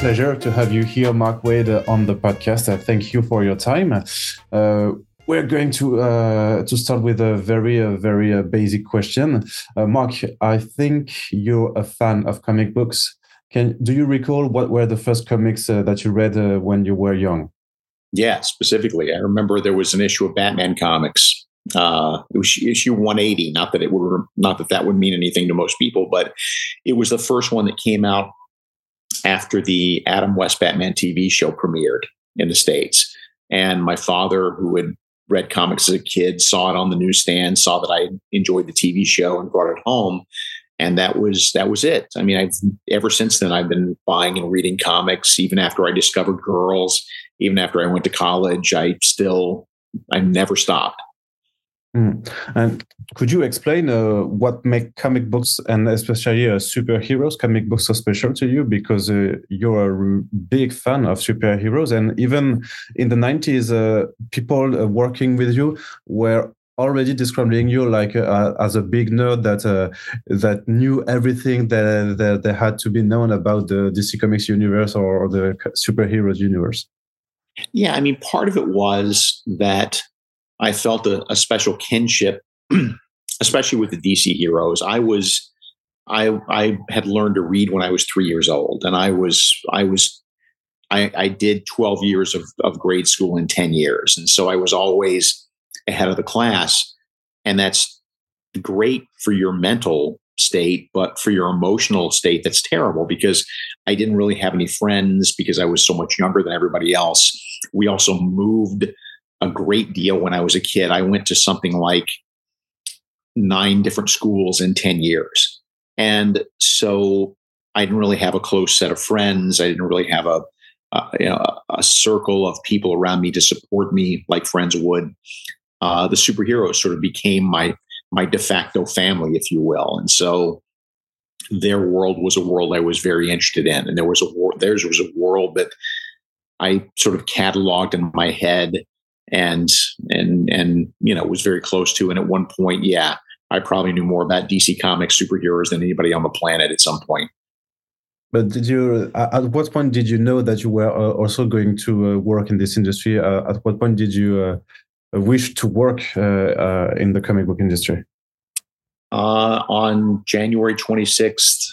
pleasure to have you here, Mark Waid, uh, on the podcast. Uh, thank you for your time. Uh, we're going to uh, to start with a very uh, very uh, basic question. Mark, I think you're a fan of comic books. Can do you recall what were the first comics that you read when you were young? Yeah, specifically, I remember there was an issue of Batman comics uh, it was issue 180. Not that it would, not that that would mean anything to most people, but it was the first one that came out after the Adam West Batman TV show premiered in the States. And my father, who had read comics as a kid, saw it on the newsstand, saw that I enjoyed the TV show and brought it home. And that was that was it. I mean, I've ever since then I've been buying and reading comics. Even after I discovered girls, even after I went to college, I still I never stopped. Mm. And could you explain uh, what make comic books and especially uh, superheroes comic books so special to you? Because uh, you're a big fan of superheroes, and even in the '90s, uh, people uh, working with you were already describing you like uh, as a big nerd that that knew everything that, that, that had to be known about the DC Comics universe or the superheroes universe. Yeah, I mean, part of it was that I felt a, a special kinship, especially with the DC heroes. I was, I, I had learned to read when I was three years old, and I was, I was, I, I did twelve years of, of grade school in ten years, and so I was always ahead of the class, and that's great for your mental state, but for your emotional state, that's terrible because I didn't really have any friends because I was so much younger than everybody else. We also moved a great deal when I was a kid. I went to something like nine different schools in 10 years. And so I didn't really have a close set of friends. I didn't really have a, a you know, a circle of people around me to support me like friends would. Uh, the superheroes sort of became my my de facto family, if you will. And so their world was a world I was very interested in, and there was a war. Theirs was a world that I sort of cataloged in my head and and and you know it was very close to. And at one point, yeah, I probably knew more about DC Comics superheroes than anybody on the planet at some point. But did you? At what point did you know that you were uh, also going to uh, work in this industry? Uh, at what point did you uh, wish to work uh, uh, in the comic book industry? on January twenty sixth,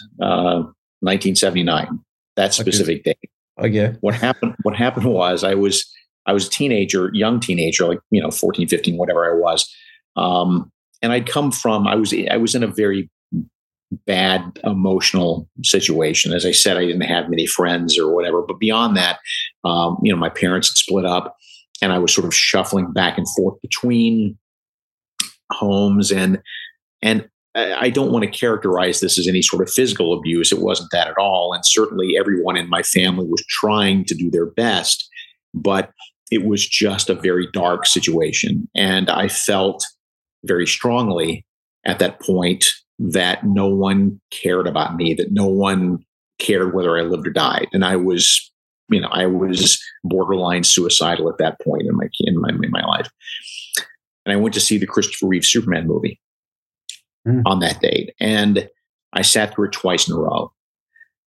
nineteen seventy nine. That specific okay. day. Okay. What happened? What happened was I was I was a teenager, young teenager, like, you know, 14, 15, whatever I was. Um, and I'd come from, I was, I was in a very bad emotional situation. As I said, I didn't have many friends or whatever, but beyond that, um, you know, my parents had split up and I was sort of shuffling back and forth between homes and, and I don't want to characterize this as any sort of physical abuse. It wasn't that at all. And certainly everyone in my family was trying to do their best. But it was just a very dark situation. And I felt very strongly at that point that no one cared about me, that no one cared whether I lived or died. And I was, you know, I was borderline suicidal at that point in my in my in my life. And I went to see the Christopher Reeve Superman movie mm. on that date. And I sat through it twice in a row.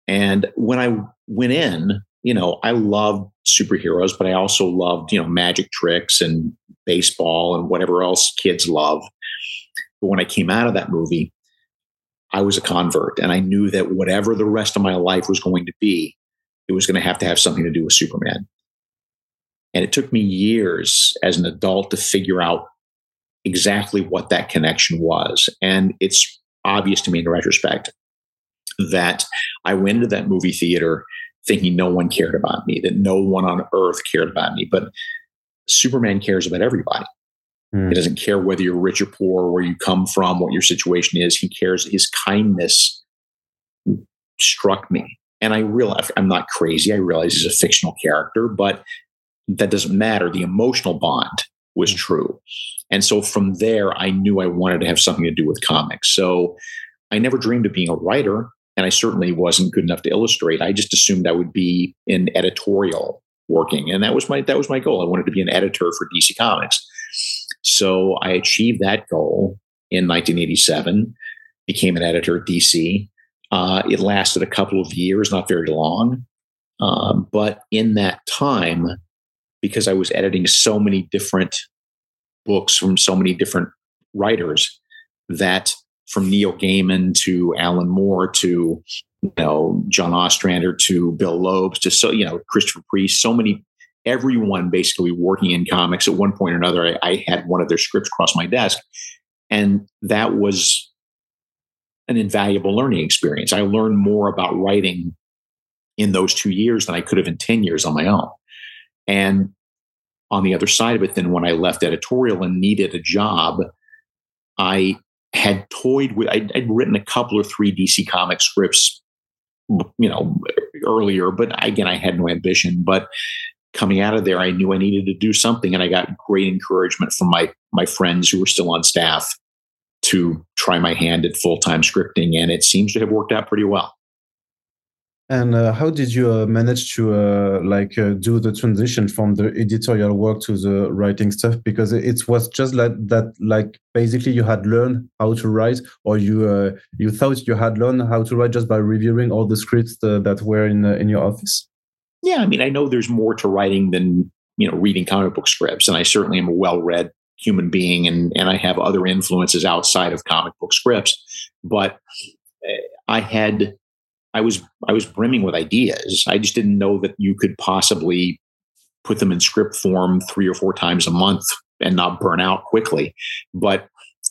And when I went in, you know, I loved superheroes, but I also loved, you know, magic tricks and baseball and whatever else kids love. But when I came out of that movie, I was a convert and I knew that whatever the rest of my life was going to be, it was going to have to have something to do with Superman. And it took me years as an adult to figure out exactly what that connection was. And it's obvious to me in retrospect that I went into that movie theater thinking no one cared about me, that no one on earth cared about me. But Superman cares about everybody. Mm. He doesn't care whether you're rich or poor, where you come from, what your situation is. He cares. His kindness struck me. And I realize I'm not crazy. I realize he's a fictional character, but that doesn't matter. The emotional bond was hmm. true. And so from there, I knew I wanted to have something to do with comics. So I never dreamed of being a writer and I certainly wasn't good enough to illustrate. I just assumed I would be in editorial working, and that was my that was my goal. I wanted to be an editor for DC Comics. So I achieved that goal in 1987. Became an editor at DC. Uh, it lasted a couple of years, not very long. Um, but in that time, because I was editing so many different books from so many different writers, that from Neil Gaiman to Alan Moore to you know John Ostrander to Bill Loebs to so you know Christopher Priest, so many everyone basically working in comics at one point or another. I, I had one of their scripts cross my desk, and that was an invaluable learning experience. I learned more about writing in those two years than I could have in 10 years on my own. And on the other side of it, then when I left editorial and needed a job, I had toyed with, I'd, I'd written a couple or three DC comic scripts, you know, earlier, but again, I had no ambition. But coming out of there, I knew I needed to do something. And I got great encouragement from my, my friends who were still on staff to try my hand at full time scripting. And it seems to have worked out pretty well. And uh, how did you uh, manage to uh, like uh, do the transition from the editorial work to the writing stuff? Because it was just like that, like basically you had learned how to write, or you uh, you thought you had learned how to write just by reviewing all the scripts uh, that were in in your office. Yeah, I mean, I know there's more to writing than you know reading comic book scripts, and I certainly am a well-read human being, and and I have other influences outside of comic book scripts, but I had I was I was brimming with ideas. I just didn't know that you could possibly put them in script form three or four times a month and not burn out quickly. But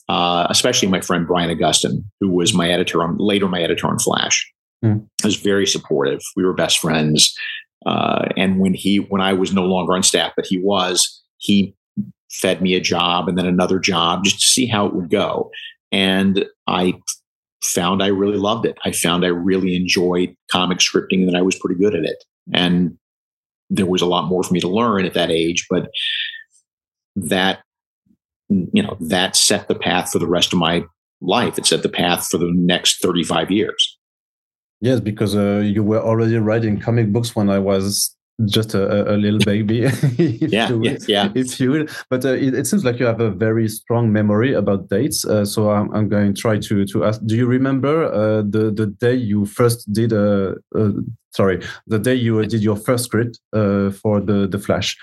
uh, especially my friend Brian Augustyn, who was my editor on later my editor on Flash, mm. was very supportive. We were best friends. Uh, and when he when I was no longer on staff, but he was, he fed me a job and then another job just to see how it would go. And I found I really loved it. I found I really enjoyed comic scripting and that I was pretty good at it. And there was a lot more for me to learn at that age, but that you know that set the path for the rest of my life. It set the path for the next 35 years. Yes, because uh, you were already writing comic books when I was just a, a little baby yeah, yeah, yeah. if you will. But uh, it, it, seems like you have a very strong memory about dates uh, so I'm, I'm, going to try to to ask do you remember uh, the the day you first did a uh, uh, sorry the day you did your first script uh, for the the flash?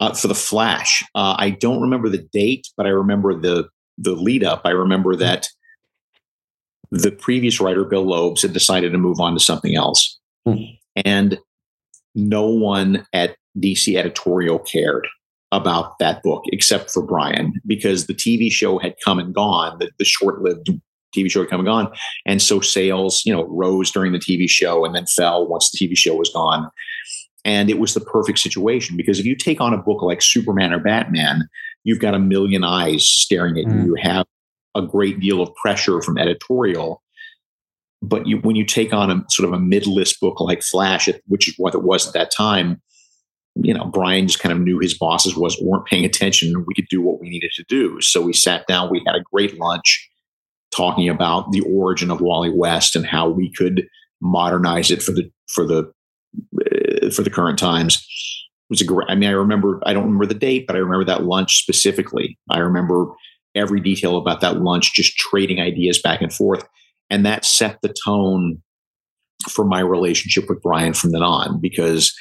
For the flash i don't remember the date but i remember the the lead up i remember that the previous writer bill loebs had decided to move on to something else. Hmm. and no one at DC editorial cared about that book except for Brian because the TV show had come and gone, the, the short lived TV show had come and gone. And so sales, you know, rose during the TV show and then fell once the TV show was gone. And it was the perfect situation because if you take on a book like Superman or Batman, you've got a million eyes staring at mm. you. You have a great deal of pressure from editorial but you, when you take on a sort of a mid-list book like Flash, which is what it was at that time, you know, Brian just kind of knew his bosses was weren't paying attention, we could do what we needed to do. So we sat down, we had a great lunch, talking about the origin of Wally West and how we could modernize it for the for the uh, for the current times. It was a great. I mean, I remember. I don't remember the date, but I remember that lunch specifically. I remember every detail about that lunch, just trading ideas back and forth. And that set the tone for my relationship with Brian from then on because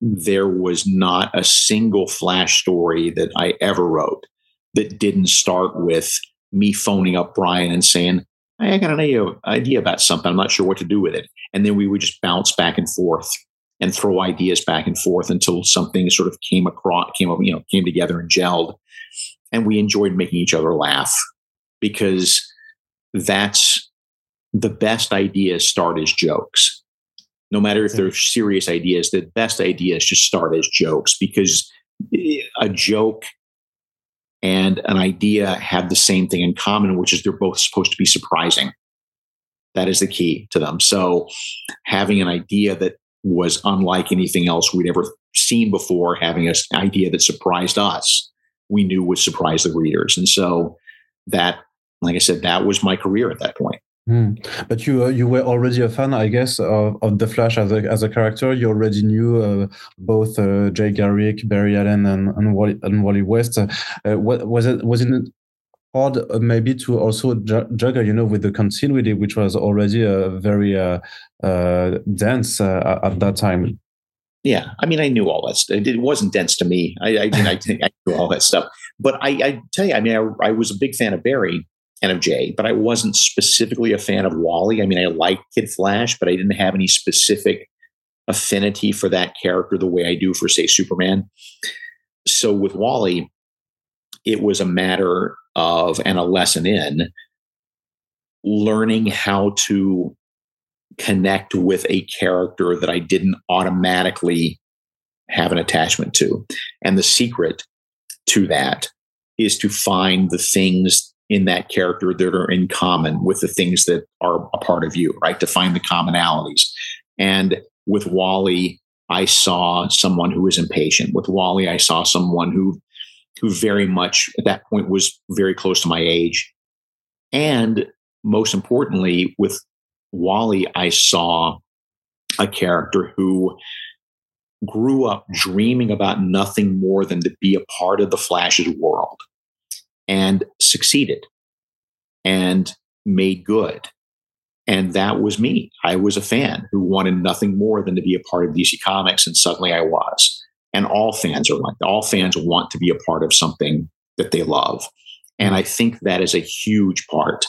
there was not a single flash story that I ever wrote that didn't start with me phoning up Brian and saying, I got an idea about something. I'm not sure what to do with it. And then we would just bounce back and forth and throw ideas back and forth until something sort of came across, came up, you know, came together and gelled. And we enjoyed making each other laugh because that's the best ideas start as jokes. No matter if they're serious ideas, the best ideas just start as jokes because eh, a joke and an idea have the same thing in common, which is they're both supposed to be surprising. That is the key to them. So, having an idea that was unlike anything else we'd ever seen before, having an idea that surprised us, we knew would surprise the readers. And so, that, like I said, that was my career at that point. Mm. But you uh, you were already a fan, I guess, of, of the Flash as a as a character. You already knew uh, both uh, Jay Garrick, Barry Allen, and and Wally, and Wally West. Uh, what was it? Was it hard uh, maybe to also ju- juggle, you know, with the continuity, which was already a very uh, uh, dense uh, at that time. Yeah, I mean, I knew all that stuff. It wasn't dense to me. I, I, I, I knew all that stuff. But I, I tell you, I mean, I, I, was a big fan of Barry of Jay, but I wasn't specifically a fan of Wally. I mean, I liked Kid Flash, but I didn't have any specific affinity for that character the way I do for, say, Superman. So with Wally, it was a matter of and a lesson in learning how to connect with a character that I didn't automatically have an attachment to. And the secret to that is to find the things in that character that are in common with the things that are a part of you, right? To find the commonalities. And with Wally, I saw someone who was impatient. With Wally, I saw someone who who very much at that point was very close to my age. And most importantly, with Wally, I saw a character who grew up dreaming about nothing more than to be a part of the Flash's world and succeeded and made good. And that was me. I was a fan who wanted nothing more than to be a part of DC Comics, and suddenly I was. And all fans are like all fans want to be a part of something that they love. And I think that is a huge part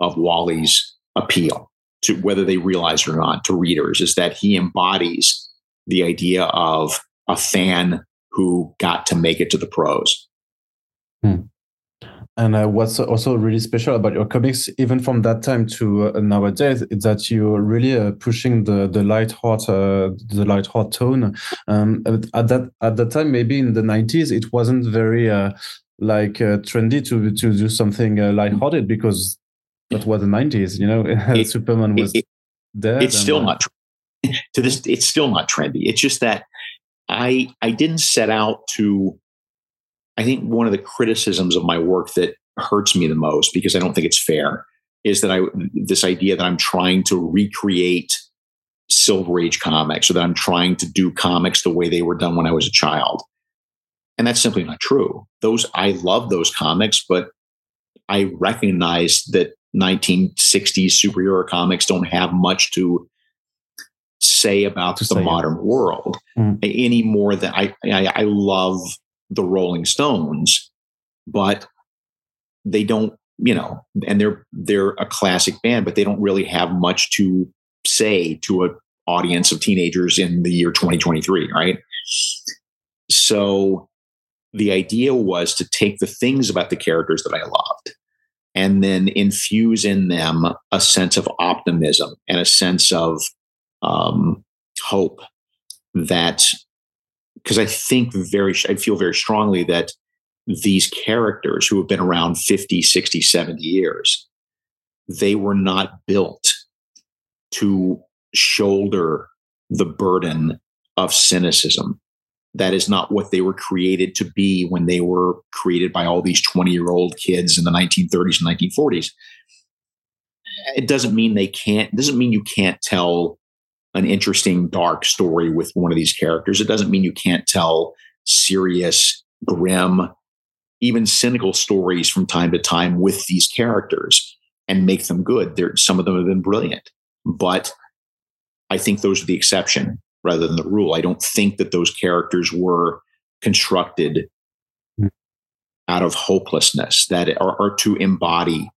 of Wally's appeal to whether they realize it or not to readers is that he embodies the idea of a fan who got to make it to the pros. Hmm. And uh, what's also really special about your comics, even from that time to uh, nowadays, is that you're really uh, pushing the the light heart, uh, the light heart tone. Um, at that at that time, maybe in the '90s, it wasn't very uh, like uh, trendy to to do something uh, lighthearted because that was the '90s. You know, it, Superman was it, dead. It's still not to this. It's still not trendy. It's just that I I didn't set out to I think one of the criticisms of my work that hurts me the most because I don't think it's fair is that I this idea that I'm trying to recreate Silver Age comics or that I'm trying to do comics the way they were done when I was a child. And that's simply not true. Those I love those comics, but I recognize that 1960s superhero comics don't have much to say about to the say modern it. world mm. any more than I, I, I love the Rolling Stones, but they don't, you know, and they're they're a classic band, but they don't really have much to say to an audience of teenagers in the year 2023, right? So the idea was to take the things about the characters that I loved and then infuse in them a sense of optimism and a sense of um, hope that because I think very, I feel very strongly that these characters who have been around 50, 60, 70 years, they were not built to shoulder the burden of cynicism. That is not what they were created to be when they were created by all these 20 year old kids in the 1930s and 1940s. It doesn't mean they can't, doesn't mean you can't tell an interesting dark story with one of these characters. It doesn't mean you can't tell serious, grim, even cynical stories from time to time with these characters and make them good. There, some of them have been brilliant, but I think those are the exception rather than the rule. I don't think that those characters were constructed out of hopelessness that are, are to embody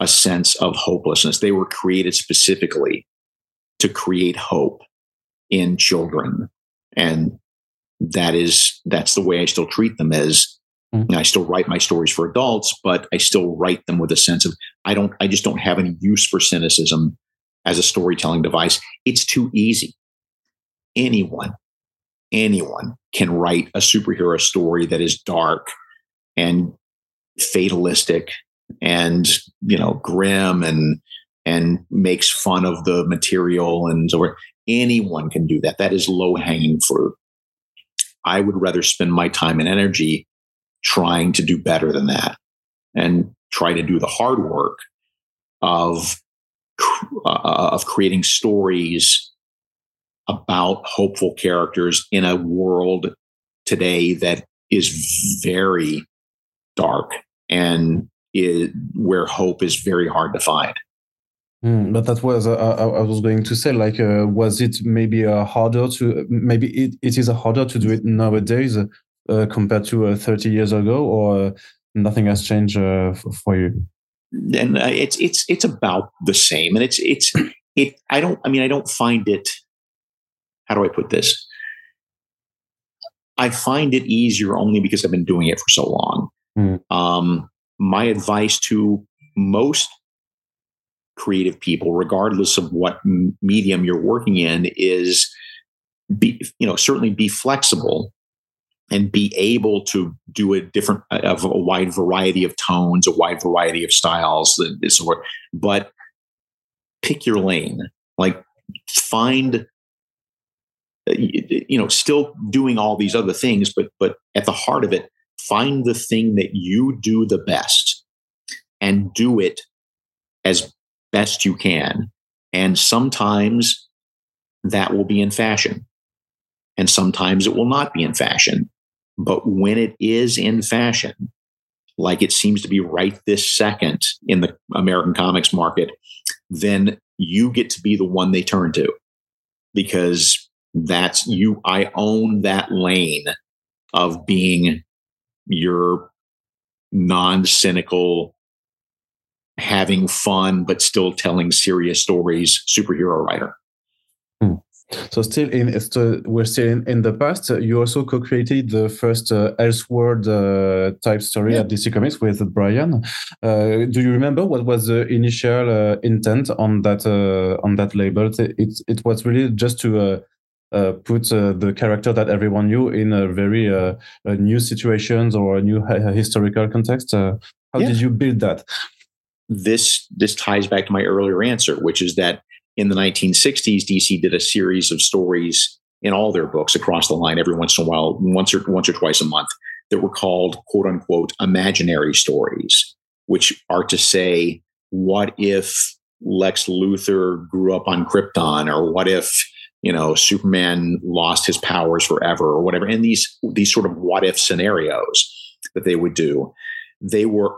a sense of hopelessness. They were created specifically to create hope in children. And that is, that's the way I still treat them as mm-hmm. I still write my stories for adults, but I still write them with a sense of, I don't, I just don't have any use for cynicism as a storytelling device. It's too easy. Anyone, anyone can write a superhero story that is dark and fatalistic and, you know, grim and, and makes fun of the material and so anyone can do that. That is low hanging fruit. I would rather spend my time and energy trying to do better than that and try to do the hard work of uh, of creating stories about hopeful characters in a world today that is very dark and is where hope is very hard to find. Mm, but that was uh, I, was going to say like uh, was it maybe uh, harder to maybe it, it is harder to do it nowadays uh, compared to uh, 30 years ago or nothing has changed uh, for you and it's it's it's about the same and it's it's it I don't I mean I don't find it how do I put this I find it easier only because I've been doing it for so long. Mm. Um, my advice to most creative people, regardless of what medium you're working in, is be you know certainly be flexible and be able to do a different uh, of a wide variety of tones, a wide variety of styles, but pick your lane. Like find uh, you know still doing all these other things but but at the heart of it find the thing that you do the best and do it as best you can. And sometimes that will be in fashion. And sometimes it will not be in fashion. But when it is in fashion like it seems to be right this second in the american comics market then you get to be the one they turn to. Because that's you i own that lane of being your non-cynical having fun but still telling serious stories superhero writer hmm. so still in we're still in, in the past you also co-created the first uh, elseworld uh, type story yeah. at dc comics with brian uh, do you remember what was the initial uh, intent on that uh, on that label it, it was really just to uh, uh, put uh, the character that everyone knew in a very uh, new situations or a new historical context. how yeah. did you build that? This this ties back to my earlier answer, which is that in the 1960s, DC did a series of stories in all their books across the line every once in a while, once or once or twice a month, that were called quote unquote imaginary stories, which are to say, what if Lex Luthor grew up on Krypton, or what if you know, Superman lost his powers forever or whatever. And these these sort of what if scenarios that they would do, they were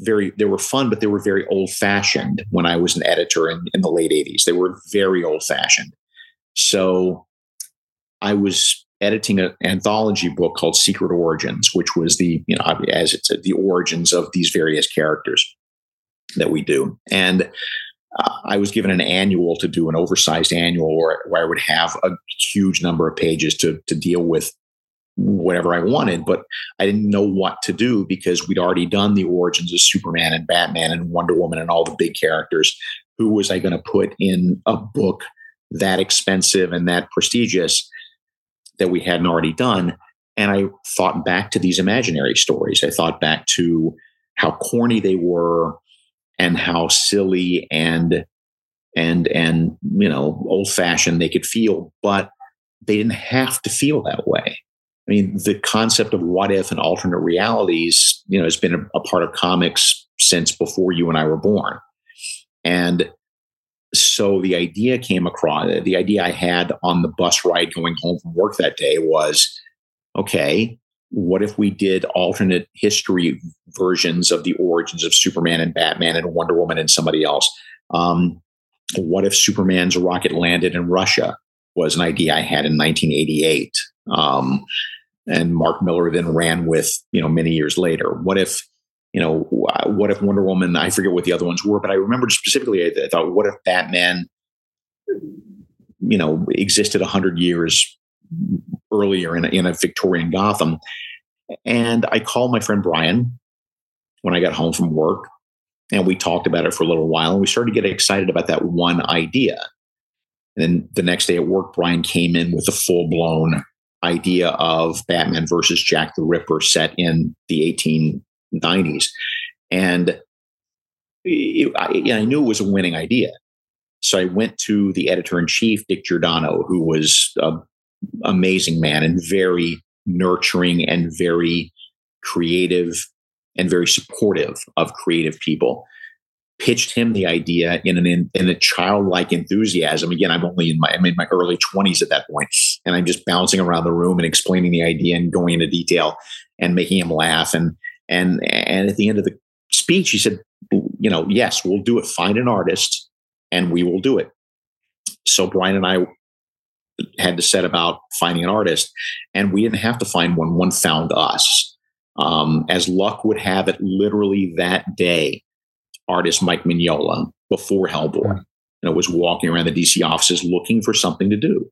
very they were fun, but they were very old fashioned when I was an editor in, in the late 80s. They were very old fashioned. So I was editing an anthology book called Secret Origins, which was the, you know, as it's the origins of these various characters that we do. And uh, I was given an annual to do an oversized annual where, where I would have a huge number of pages to, to deal with whatever I wanted, but I didn't know what to do because we'd already done the origins of Superman and Batman and Wonder Woman and all the big characters. Who was I going to put in a book that expensive and that prestigious that we hadn't already done? And I thought back to these imaginary stories. I thought back to how corny they were, and how silly and and and you know old fashioned they could feel but they didn't have to feel that way mean the concept of what if and alternate realities you know has been a, a part of comics since before you and i were born and so the idea came across the idea i had on the bus ride going home from work that day was okay what if we did alternate history versions of the origins of Superman and Batman and Wonder Woman and somebody else? Um, what if Superman's rocket landed in Russia? Was an idea I had in 1988, um, and Mark Millar then ran with you know many years later. What if you know what if Wonder Woman? I forget what the other ones were, but I remember specifically. I, I thought, what if Batman? You know, existed hundred years earlier in a, in a Victorian Gotham. And I called my friend Brian when I got home from work, and we talked about it for a little while, and we started to get excited about that one idea. And then the next day at work, Brian came in with a full blown idea of Batman versus Jack the Ripper set in the 1890s. And it, I, I knew it was a winning idea. So I went to the editor in chief, Dick Giordano, who was an amazing man and very nurturing and very creative and very supportive of creative people pitched him the idea in an in, in, a childlike enthusiasm again i'm only in my i'm in my early 20s at that point and i'm just bouncing around the room and explaining the idea and going into detail and making him laugh and and and at the end of the speech, he said, you know, yes, we'll do it. Find an artist and we will do it. So Brian and I had to set about finding an artist, and we didn't have to find one. One found us. Um, as luck would have it, literally that day, artist Mike Mignola, before Hellboy, And know, was walking around the DC offices looking for something to do.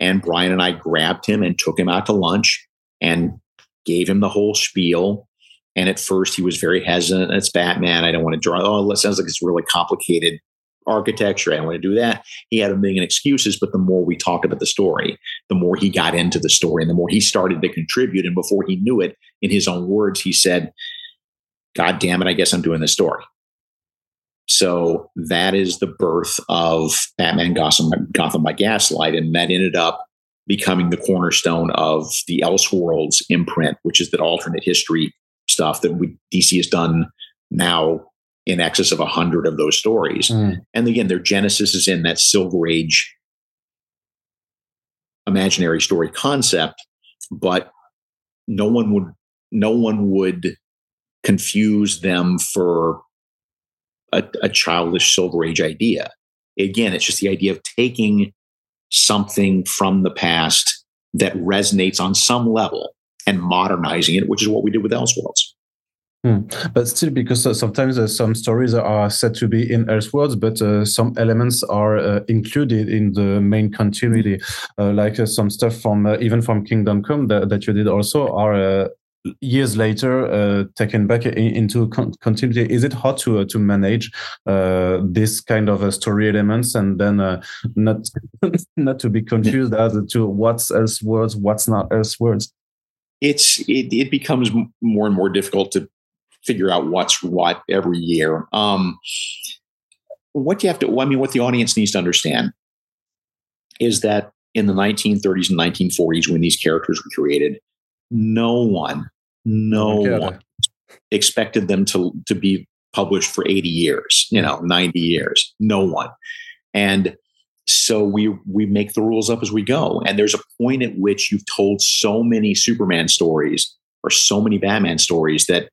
And Brian and I grabbed him and took him out to lunch and gave him the whole spiel. And at first, he was very hesitant. It's Batman. I don't want to draw. Oh, it sounds like it's really complicated architecture. I don't want to do that. He had a million excuses, but the more we talked about the story, the more he got into the story and the more he started to contribute. And before he knew it, in his own words, he said, God damn it, I guess I'm doing this story. So that is the birth of Batman Gotham, Gotham by Gaslight. And that ended up becoming the cornerstone of the Elseworlds imprint, which is that alternate history stuff that we, DC has done now in excess of a hundred of those stories. Mm. And again, their genesis is in that Silver Age imaginary story concept, but no one would no one would confuse them for a, a childish Silver Age idea. Again, it's just the idea of taking something from the past that resonates on some level and modernizing it, which is what we did with Elseworlds. Hmm. But still, because uh, sometimes uh, some stories are said to be in Elseworlds, but uh, some elements are uh, included in the main continuity, uh, like uh, some stuff from even from Kingdom Come that, that you did also are years later uh, taken back into con continuity. Is it hard to uh, to manage uh, this kind of story elements and then not not to be confused as to what's Elseworlds, what's not Elseworlds? It's it, it becomes more and more difficult to figure out what's what every year. Um, what you have to, I mean, what the audience needs to understand is that in the 1930s and 1940s, when these characters were created, no one, no one expected them to, to be published for 80 years, you know, 90 years. No one. And so we we make the rules up as we go. And there's a point at which you've told so many Superman stories or so many Batman stories that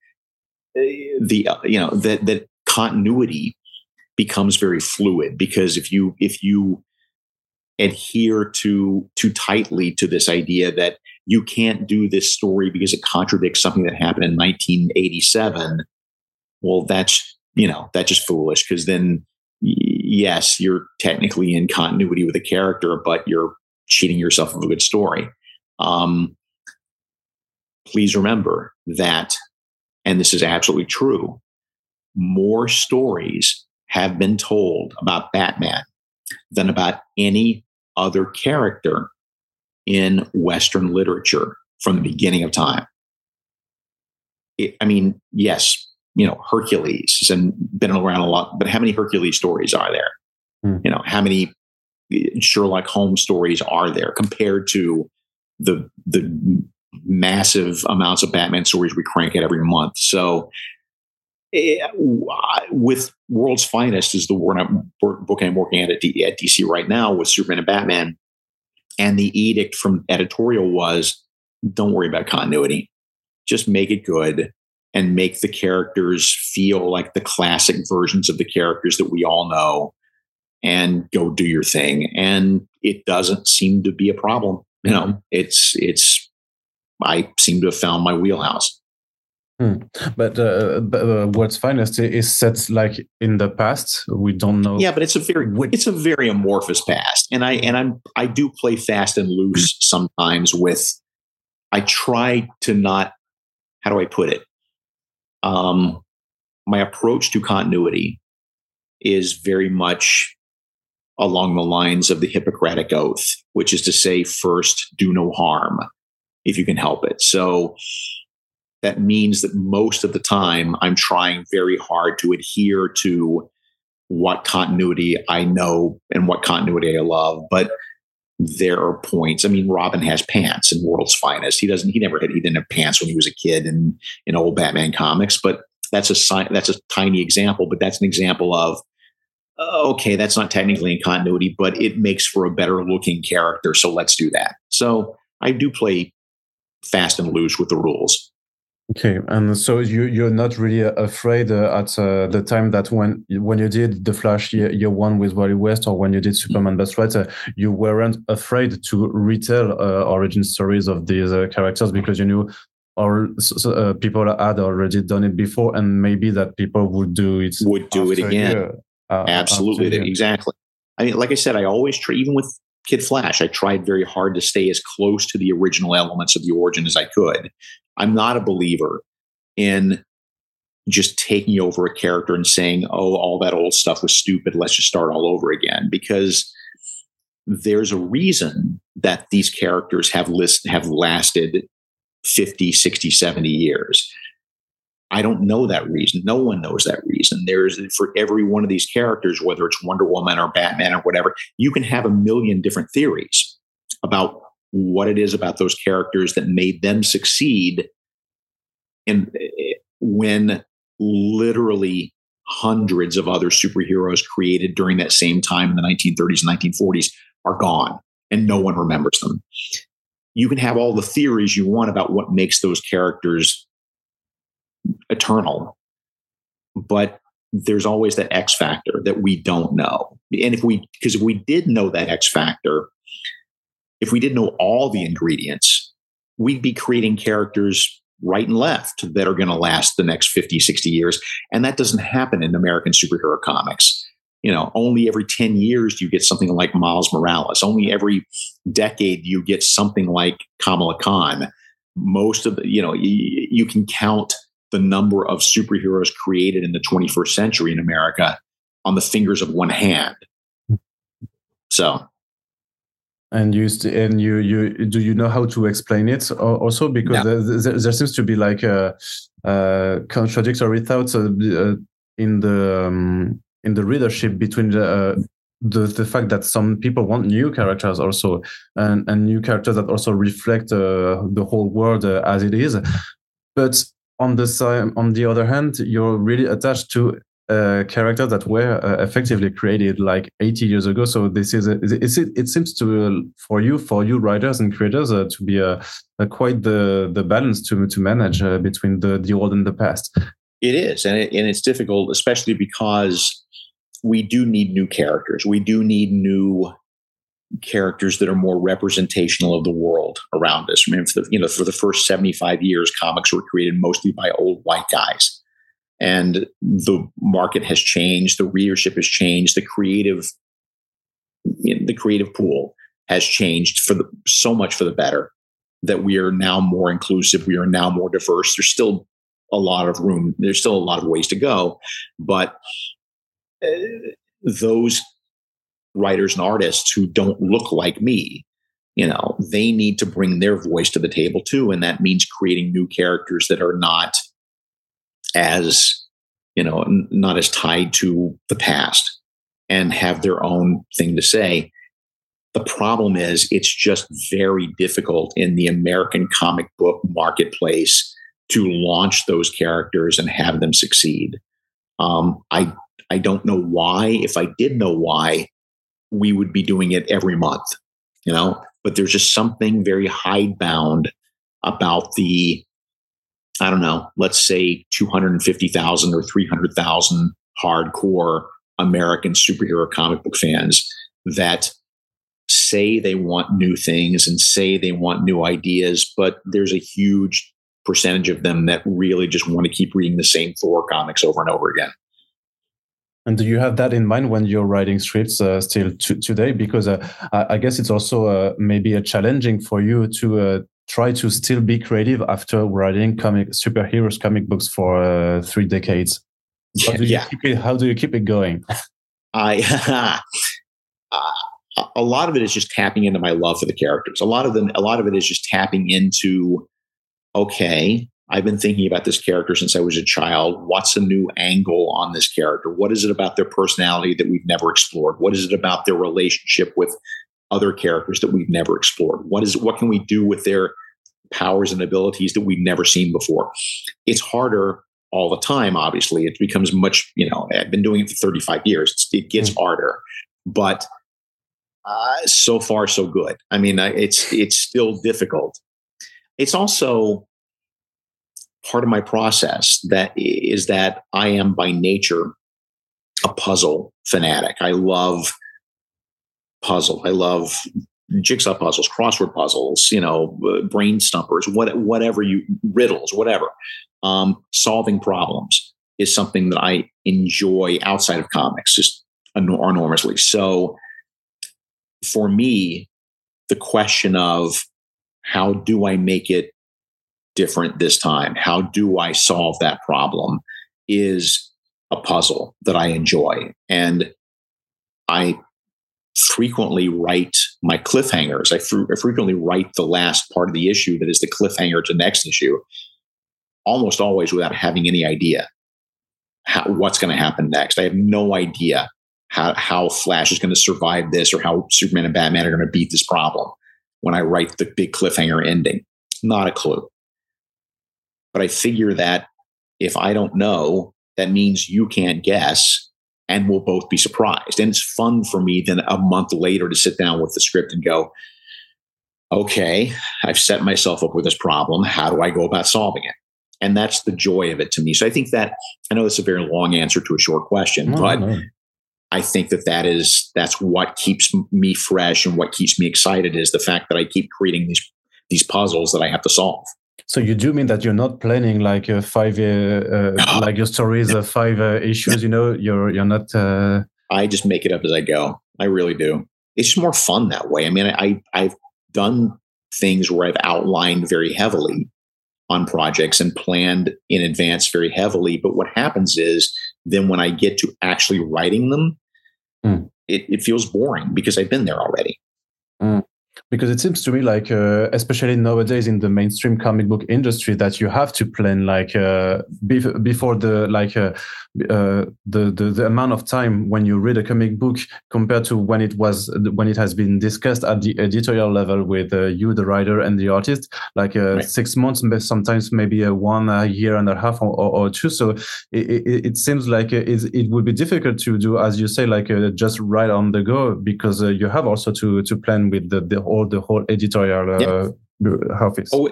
eh, the you know that that continuity becomes very fluid because if you if you adhere to too tightly to this idea that you can't do this story because it contradicts something that happened in 1987 well that's you know that's just foolish because then yes you're technically in continuity with a character but you're cheating yourself of a good story. Um, please remember that and this is absolutely true, more stories have been told about Batman than about any other character in Western literature from the beginning of time. It, I mean, yes, you know, Hercules has been around a lot, but how many Hercules stories are there? Hmm. You know, how many Sherlock Holmes stories are there compared to the the massive amounts of Batman stories we crank out every month. So, eh, with World's Finest is the book I'm working at at, D, at DC right now with Superman and Batman, and the edict from editorial was, "Don't worry about continuity, just make it good." And make the characters feel like the classic versions of the characters that we all know, and go do your thing. And it doesn't seem to be a problem. You know, mm-hmm. it's it's I seem to have found my wheelhouse. Hmm. But, uh, but uh, World's Finest is set like in the past. We don't know. Yeah, but it's a very it's a very amorphous past, and I and I'm I do play fast and loose sometimes with. I try to not. How do I put it? Um, my approach to continuity is very much along the lines of the Hippocratic Oath, which is to say, first, do no harm if you can help it. So that means that most of the time I'm trying very hard to adhere to what continuity I know and what continuity I love. But there are points. I mean, Robin has pants in World's Finest. He doesn't. He never had. He didn't have pants when he was a kid in in old Batman comics. But that's a that's a tiny example. But that's an example of uh, okay, that's not technically in continuity, but it makes for a better looking character. So let's do that. So I do play fast and loose with the rules. Okay, and so you you're not really afraid uh, at uh, the time that when when you did the Flash year, year one with Wally West, or when you did Superman Best uh, you weren't afraid to retell uh, origin stories of these uh, characters because you knew or uh, people had already done it before, and maybe that people would do it would do it again. Absolutely, exactly. I mean, like I said, I always try, even with Kid Flash, I tried very hard to stay as close to the original elements of the origin as I could. I'm not a believer in just taking over a character and saying, oh, all that old stuff was stupid. Let's just start all over again. Because there's a reason that these characters have list have lasted 50, 60, 70 years. I don't know that reason. No one knows that reason. There's for every one of these characters, whether it's Wonder Woman or Batman or whatever, you can have a million different theories about what it is about those characters that made them succeed and eh, when literally hundreds of other superheroes created during that same time in the 1930s and 1940s are gone and no one remembers them you can have all the theories you want about what makes those characters eternal but there's always that x factor that we don't know and if we because if we did know that x factor if we did know all the ingredients, we'd be creating characters right and left that are going to last the next 50, 60 years. And that doesn't happen in American superhero comics. You know, only every 10 years do you get something like Miles Morales. Only every decade you get something like Kamala Khan. Most of the, you know, you, you can count the number of superheroes created in the 21st century in America on the fingers of one hand. So and you and you you do you know how to explain it also because no. there, there, seems to be like a, a contradictory thoughts uh, uh, in the um, in the readership between the, uh, the the fact that some people want new characters also and and new characters that also reflect uh, the whole world uh, as it is but on the side on the other hand you're really attached to uh, characters that were uh, effectively created like 80 years ago. So this is a, it, it seems to uh, for you for you writers and creators uh, to be a, a, quite the the balance to to manage uh, between the the old and the past. It is, and it, and it's difficult, especially because we do need new characters. We do need new characters that are more representational of the world around us. I mean, for the, you know, for the first 75 years, comics were created mostly by old white guys and the market has changed the readership has changed the creative the creative pool has changed for the so much for the better that we are now more inclusive we are now more diverse there's still a lot of room there's still a lot of ways to go but uh, those writers and artists who don't look like me you know they need to bring their voice to the table too and that means creating new characters that are not as you know n- not as tied to the past and have their own thing to say. The problem is it's just very difficult in the american comic book marketplace to launch those characters and have them succeed. Um, i i don't know why. If i did know why we would be doing it every month you know but there's just something very hidebound about the I don't know, let's say 250,000 or 300,000 hardcore American superhero comic book fans that say they want new things and say they want new ideas, but there's a huge percentage of them that really just want to keep reading the same Thor comics over and over again. And do you have that in mind when you're writing scripts uh, still today? Because uh, I guess it's also uh, maybe a challenging for you to uh, try to still be creative after writing comic superheroes comic books for uh, three decades. How do you yeah. keep it? How do you keep it going? I uh, a lot of it is just tapping into my love for the characters. A lot of them, a lot of it is just tapping into. Okay, I've been thinking about this character since I was a child. What's a new angle on this character? What is it about their personality that we've never explored? What is it about their relationship with other characters that we've never explored? What is what can we do with their powers and abilities that we've never seen before? It's harder all the time. Obviously, it becomes much. You know, I've been doing it for 35 years. it gets mm-hmm. harder, but uh, so far so good. I mean, it's it's still difficult. It's also part of my process that is that I am by nature a puzzle fanatic. I love puzzle. I love jigsaw puzzles, crossword puzzles, you know, brain stumpers, what, whatever you riddles, whatever. Um, solving problems is something that I enjoy outside of comics, just enormously. So, for me, the question of how do I make it different this time? How do I solve that problem? Is a puzzle that I enjoy. And I frequently write my cliffhangers. I, fr- I, frequently write the last part of the issue that is the cliffhanger to the next issue, almost always without having any idea how, what's going to happen next. I have no idea how, how Flash is going to survive this or how Superman and Batman are going to beat this problem when I write the big cliffhanger ending. Not a clue. But I figure that if I don't know, that means you can't guess and we'll both be surprised. And it's fun for me then a month later to sit down with the script and go, okay, I've set myself up with this problem. How do I go about solving it? And that's the joy of it to me. So I think that I know that's a very long answer to a short question, no, but no. I think that that is that's what keeps me fresh and what keeps me excited is the fact that I keep creating these these puzzles that I have to solve. So you do mean that you're not planning like a five year, uh, like your stories of five uh, issues. You know, you're you're not. Uh... I just make it up as I go. I really do. It's just more fun that way. I mean, I I've done things where I've outlined very heavily on projects and planned in advance very heavily. But what happens is then when I get to actually writing them, mm. it, it feels boring because I've been there already. Mm because it seems to me like uh, especially nowadays in the mainstream comic book industry that you have to plan like uh, bef- before the like uh, uh, the, the the amount of time when you read a comic book compared to when it was when it has been discussed at the editorial level with uh, you the writer and the artist like uh, right. six months sometimes maybe a one a year and a half or, or two so it, it, it seems like it would be difficult to do as you say like just right on the go because you have also to to plan with the, the whole the whole editorial yep. office oh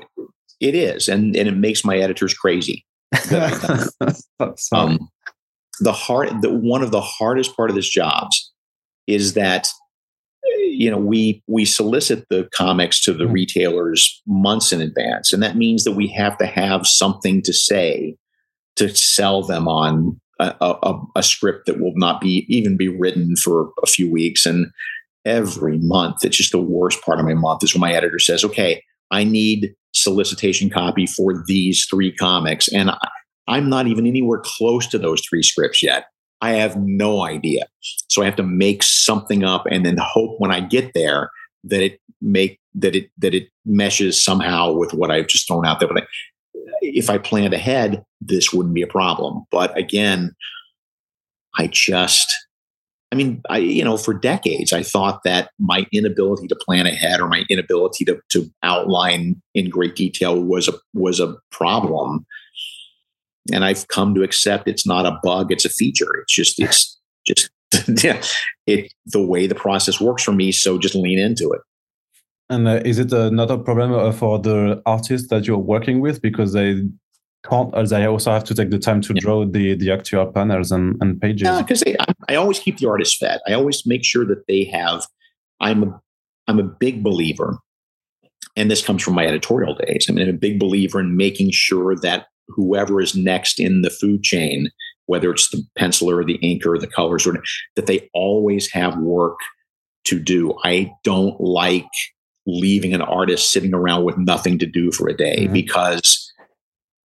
it is and and it makes my editors crazy um, the hard the one of the hardest part of this jobs is that you know we we solicit the comics to the mm-hmm. retailers months in advance and that means that we have to have something to say to sell them on a, a, a, script that will not be even be written for a few weeks and every month it's just the worst part of my month is when my editor says okay i need solicitation copy for these three comics and I'm not even anywhere close to those three scripts yet. I have no idea. So I have to make something up and then hope when I get there that it make that it that it meshes somehow with what I've just thrown out there. But if I planned ahead, this wouldn't be a problem. But again, I just mean, I you know, for decades I thought that my inability to plan ahead or my inability to to outline in great detail was a was a problem and I've come to accept it's not a bug; it's a feature. It's just it's just it the way the process works for me. So just lean into it. And uh, is it uh, not a problem uh, for the artists that you're working with because they can't? Uh, they also have to take the time to yeah. draw the the actual panels and, and pages. Yeah, because I, I always keep the artist fed. I always make sure that they have. I'm a I'm a big believer, and this comes from my editorial days. I mean, I'm a big believer in making sure that whoever is next in the food chain, whether it's the penciler or the inker or the colors, or that they always have work to do. I don't like leaving an artist sitting around with nothing to do for a day mm-hmm. because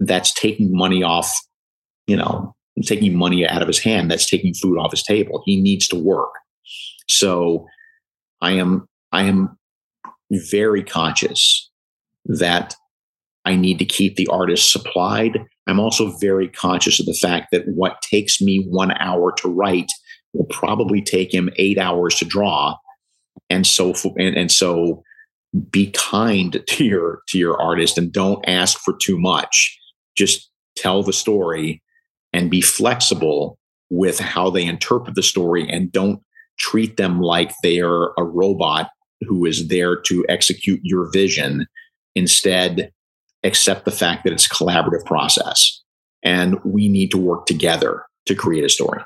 that's taking money off, you know, taking money out of his hand. That's taking food off his table. He needs to work. So I am I am very conscious that I need to keep the artist supplied. I'm also very conscious of the fact that what takes me one hour to write will probably take him eight hours to draw. And so, and, and so be kind to your, to your artist and don't ask for too much. Just tell the story and be flexible with how they interpret the story and don't treat them like they are a robot who is there to execute your vision. Instead, accept the fact that it's a collaborative process and we need to work together to create a story.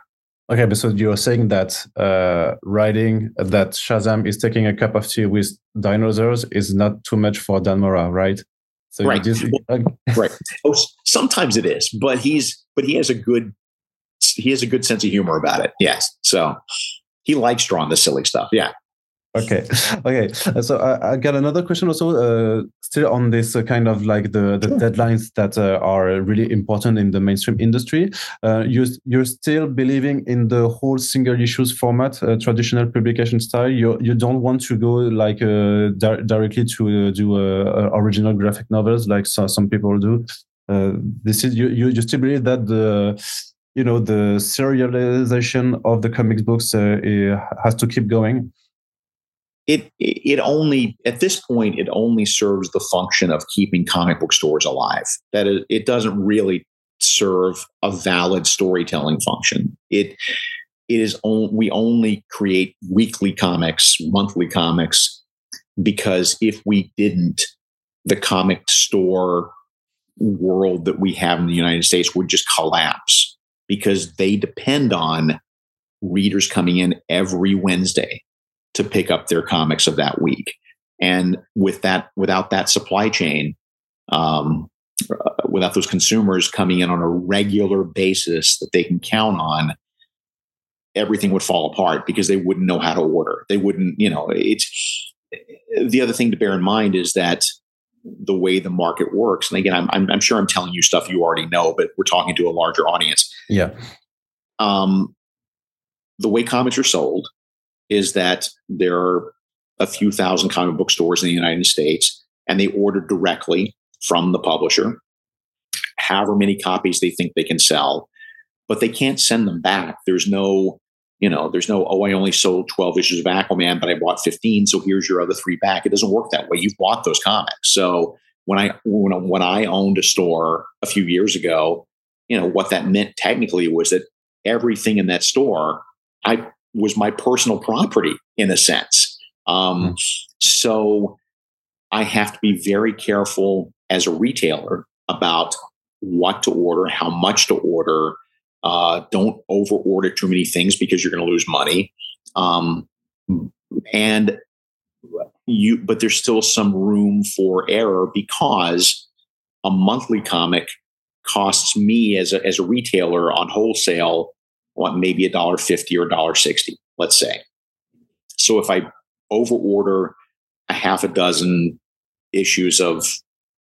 Okay, but so you're saying that uh, writing that Shazam is taking a cup of tea with dinosaurs is not too much for Dan Mora, right? So right, just, uh, right. Oh, sometimes it is, but he's but he has a good he has a good sense of humor about it. Yes, so he likes drawing the silly stuff. Yeah. Okay, okay. So I, I got another question also, uh, still on this uh, kind of like the, the sure. deadlines that uh, are really important in the mainstream industry. Uh, you you're still believing in the whole single issues format, uh, traditional publication style. You you don't want to go like uh, di- directly to do original graphic novels like so, some people do. this is you, you you still believe that the you know the serialization of the comics books has to keep going it it only at this point it only serves the function of keeping comic book stores alive. That it, it doesn't really serve a valid storytelling function. It it is only we only create weekly comics monthly comics because if we didn't the comic store world that we have in the united states would just collapse because they depend on readers coming in every wednesday to pick up their comics of that week. And with that, without that supply chain, um, uh, without those consumers coming in on a regular basis that they can count on, everything would fall apart because they wouldn't know how to order. They wouldn't, you know, it's the other thing to bear in mind is that the way the market works. And again, I'm, I'm, I'm sure I'm telling you stuff you already know, but we're talking to a larger audience. Yeah. Um, the way comics are sold is that there are a few thousand comic book stores in the United States, and they order directly from the publisher, however many copies they think they can sell, but they can't send them back. There's no, you know, there's no, oh, I only sold 12 issues of Aquaman, but I bought 15, so here's your other three back. It doesn't work that way. You've bought those comics. So when I when, when I owned a store a few years ago, you know, what that meant technically was that everything in that store I was my personal property in a sense. Um, mm. So I have to be very careful as a retailer about what to order, how much to order. Uh, don't over order too many things because you're going to lose money. Um, and you, but there's still some room for error because a monthly comic costs me as a, as a retailer on wholesale want maybe a dollar fifty or dollar sixty, let's say. So if I overorder a half a dozen issues of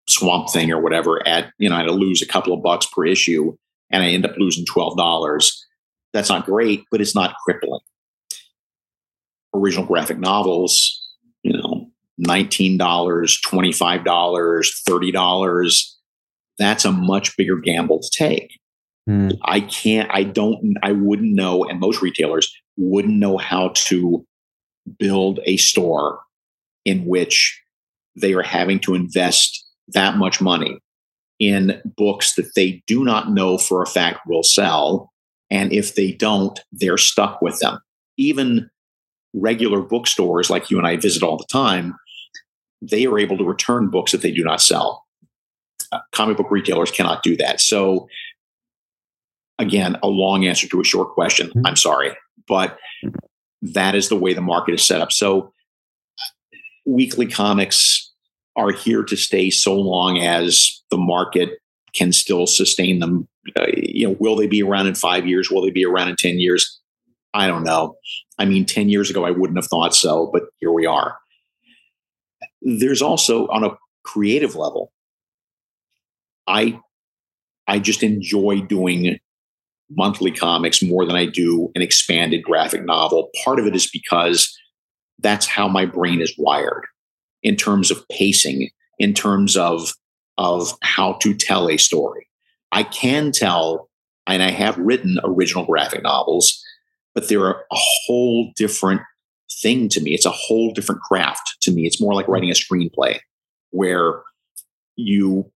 Swamp Thing or whatever at you know I lose a couple of bucks per issue and I end up losing twelve dollars. That's not great, but it's not crippling. Original graphic novels, you know, nineteen dollars, twenty five dollars, thirty dollars. That's a much bigger gamble to take. Hmm. I can't, I don't, I wouldn't know, and most retailers wouldn't know how to build a store in which they are having to invest that much money in books that they do not know for a fact will sell. And if they don't, they're stuck with them. Even regular bookstores like you and I visit all the time, they are able to return books that they do not sell. Uh, comic book retailers cannot do that. So again, a long answer to a short question. Mm-hmm. I'm sorry, but that is the way the market is set up. So weekly comics are here to stay so long as the market can still sustain them. Uh, you know, will they be around in five years? Will they be around in 10 years? I don't know. I mean, 10 years ago, I wouldn't have thought so, but here we are. There's also on a creative level, I I just enjoy doing monthly comics more than I do an expanded graphic novel. Part of it is because that's how my brain is wired in terms of pacing, in terms of of how to tell a story. I can tell, and I have written original graphic novels, but they're a whole different thing to me. It's a whole different craft to me. It's more like writing a screenplay where you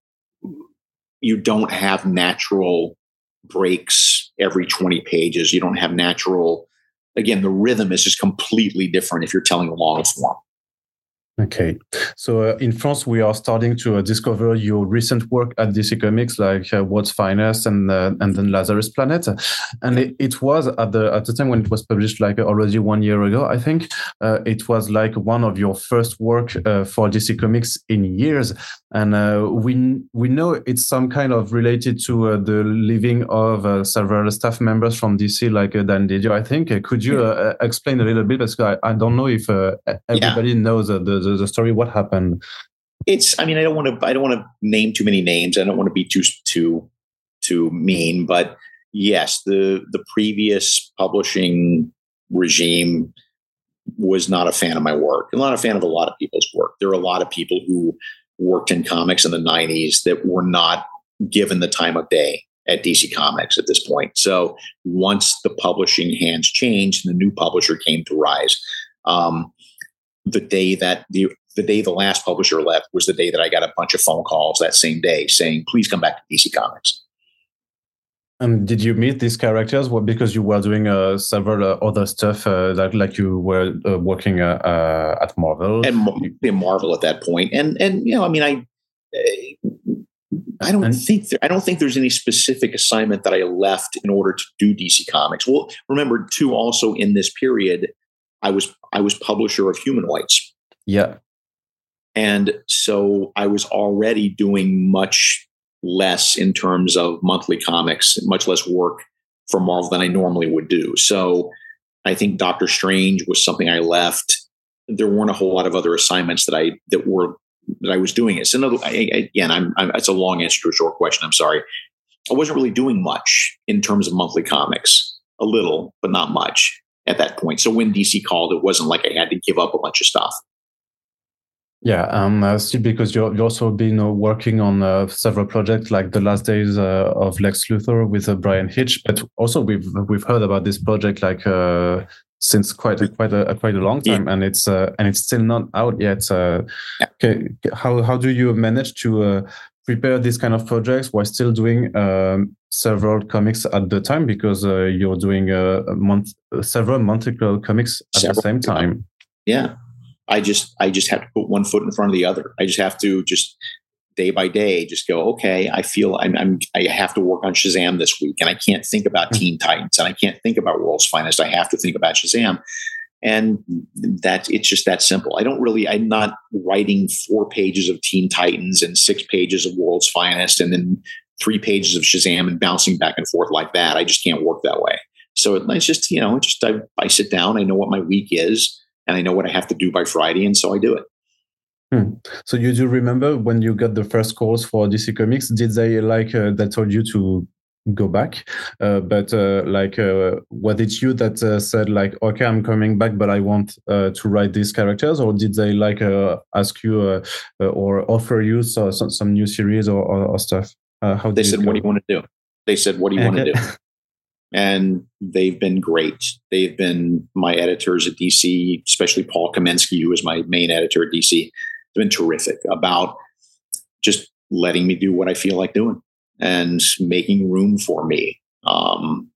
you don't have natural breaks every 20 pages. You don't have natural, again, the rhythm is just completely different if you're telling a long form. Okay, so uh, in France, we are starting to uh, discover your recent work at DC Comics, like uh, World's Finest and uh, and then Lazarus Planet, and it, it, was at the at the time when it was published, like already one year ago, I think. Uh, it was like one of your first work uh, for DC Comics in years, and we we know it's some kind of related to the leaving of several staff members from DC, like Dan Didio, I think. could you explain a little bit? Because I, I don't know if everybody yeah. knows the, the the, the story? What happened? It's. I mean, I don't want to. I don't want to name too many names. I don't want to be too too too mean. But yes, the the previous publishing regime was not a fan of my work. I'm not a fan of a lot of people's work. There are a lot of people who worked in comics in the 90s that were not given the time of day at DC Comics at this point. So once the publishing hands changed and the new publisher came to rise, um, the day that the the day the last publisher left was the day that I got a bunch of phone calls that same day saying, "Please come back to DC Comics." And did you meet these characters? Well, because you were doing uh, several uh, other stuff, uh, like like you were uh, working uh, uh, at Marvel and in Marvel at that point, and and you know, I mean, I I don't and, think there, I don't think there's any specific assignment that I left in order to do DC Comics. Well, remember too, also in this period, I was I was publisher of Humanoids. Yeah. And so I was already doing much less in terms of monthly comics, much less work for Marvel than I normally would do. So I think Doctor Strange was something I left. There weren't a whole lot of other assignments that I that were that I was doing. It's another again. I'm, I'm it's a long answer to a short question. I'm sorry. I wasn't really doing much in terms of monthly comics. A little, but not much at that point. So when DC called, it wasn't like I had to give up a bunch of stuff. Yeah, um, uh, still because you have also been uh, working on uh, several projects like the last days uh, of Lex Luthor with uh, Bryan Hitch, but also we've we've heard about this project like uh, since quite a, quite a, quite a long time, yeah. and it's and it's still not out yet. Yeah. Okay, how how do you manage to prepare these kind of projects while still doing um, several comics at the time because uh, you're doing uh, a month several monthly comics at several, the same time. Yeah. I just i just have to put one foot in front of the other. I just have to just day by day just go okay i feel i'm, I'm i have to work on shazam this week and i can't think about mm-hmm. teen titans and i can't think about world's finest. I have to think about shazam and that it's just that simple i don't really i'm not writing four pages of teen titans and six pages of world's finest and then three pages of shazam and bouncing back and forth like that i just can't work that way so it's just you know just I, I sit down i know what my week is and i know what i have to do by friday and so i do it Hmm. So you do remember when you got the first calls for DC Comics? Did they like uh, that told you to go back. Uh, but uh, like uh, was it you that uh, said like okay i'm coming back but i want uh, to write these characters or did they like uh, ask you or offer you so, some, some new series or, or, or stuff? How they said what do you want to do? They said what do you okay. want to do and they've been great. They've been my editors at dc especially paul kaminski who is my main editor at dc has been terrific about just letting me do what i feel like doing and making room for me. Um,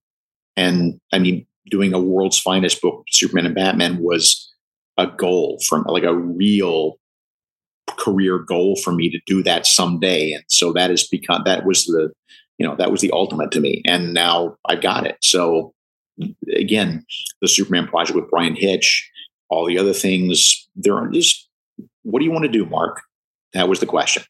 and I mean, doing a world's finest book, Superman and Batman, was a goal from like a real career goal for me to do that someday. And so that has become that was the you know that was the ultimate to me. And now I've got it. So again, the Superman project with Bryan Hitch, all the other things, there are just what do you want to do, Mark? That was the question.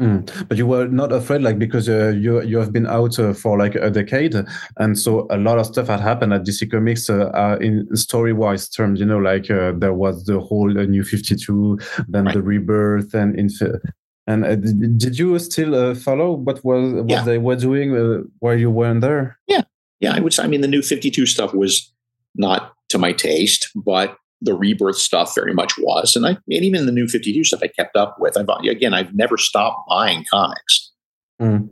Mm. But you were not afraid, like because uh, you you have been out uh, for like a decade, and so a lot of stuff had happened at DC Comics uh, in story wise terms. You know, like uh, there was the whole uh, New Fifty Two, then right. the Rebirth, and inf- and uh, did you still follow what was what yeah. they were doing while you weren't there? Yeah, yeah. I would. Say, I mean, the New Fifty Two stuff was not to my taste, but the rebirth stuff very much was, and I and even the new Fifty Two stuff I kept up with. I bought again. I've never stopped buying comics. Mm.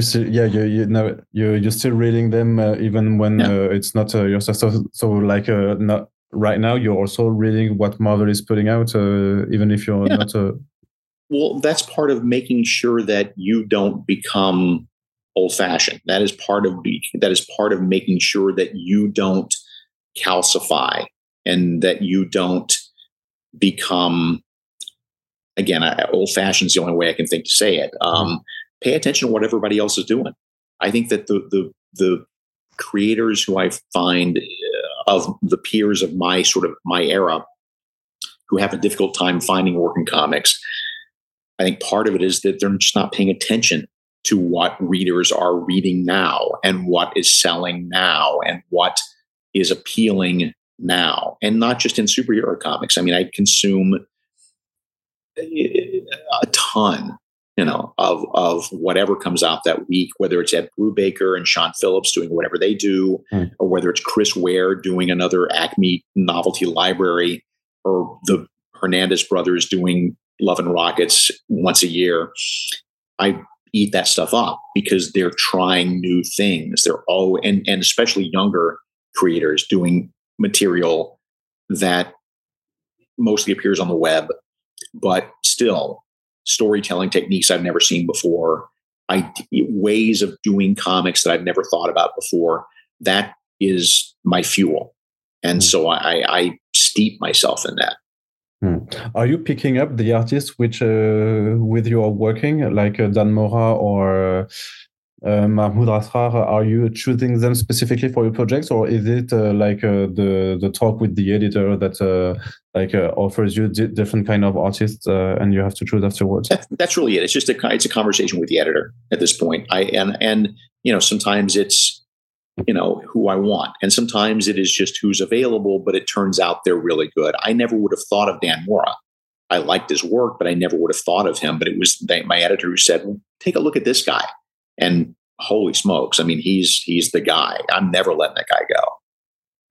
So, yeah, you you know you you're still reading them uh, even when yeah. uh, it's not uh, your stuff. So, so like uh, not right now, you're also reading what Marvel is putting out, uh, even if you're yeah. not. A... Well, that's part of making sure that you don't become old fashioned. That is part of that is part of making sure that you don't calcify and that you don't become again, old fashioned is the only way I can think to say it. Um, mm-hmm. Pay attention to what everybody else is doing. I think that the the the creators who I find uh, of the peers of my sort of my era who have a difficult time finding work in comics. I think part of it is that they're just not paying attention to what readers are reading now and what is selling now and what is appealing now and not just in superhero comics i mean i consume a ton you know of of whatever comes out that week whether it's ed brubaker and sean phillips doing whatever they do mm. or whether it's chris ware doing another acme novelty library or the hernandez brothers doing love and rockets once a year i eat that stuff up because they're trying new things they're all and and especially younger creators doing material that mostly appears on the web, but still storytelling techniques I've never seen before, I, ways of doing comics that I've never thought about before. That is my fuel. And so I, I steep myself in that. Hmm. Are you picking up the artists which uh, with you are working, like uh, Dan Mora or uh, Mahmoud Asrar, are you choosing them specifically for your projects, or is it uh, like uh, the the talk with the editor that uh, like uh, offers you different kind of artists, uh, and you have to choose afterwards? That's, that's really it. It's just a it's a conversation with the editor at this point. I and and you know sometimes it's you know who I want, and sometimes it is just who's available. But it turns out they're really good. I never would have thought of Dan Mora. I liked his work, but I never would have thought of him. But it was my editor who said, "Take a look at this guy." And holy smokes, I mean, he's he's the guy. I'm never letting that guy go.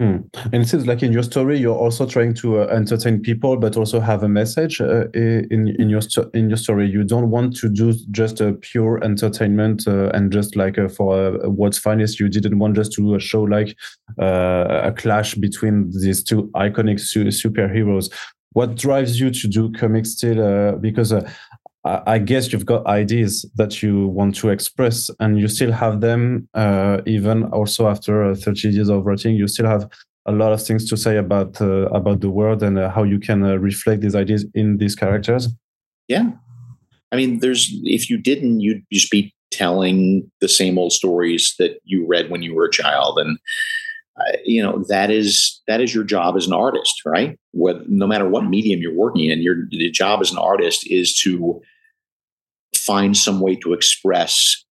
Hmm. And it seems like in your story, you're also trying to uh, entertain people, but also have a message uh, in in your in your story. You don't want to do just a pure entertainment uh, and just like uh, for uh, World's Finest. You didn't want just to show like uh, a clash between these two iconic su superheroes. What drives you to do comics still? because I guess you've got ideas that you want to express, and you still have them, uh, even also after uh, 30 years of writing. You still have a lot of things to say about uh, about the world and uh, how you can uh, reflect these ideas in these characters. Yeah, I mean, there's if you didn't, you'd just be telling the same old stories that you read when you were a child, and uh, you know that is that is your job as an artist, right? No matter what medium you're working in, your, your job as an artist is to find some way to express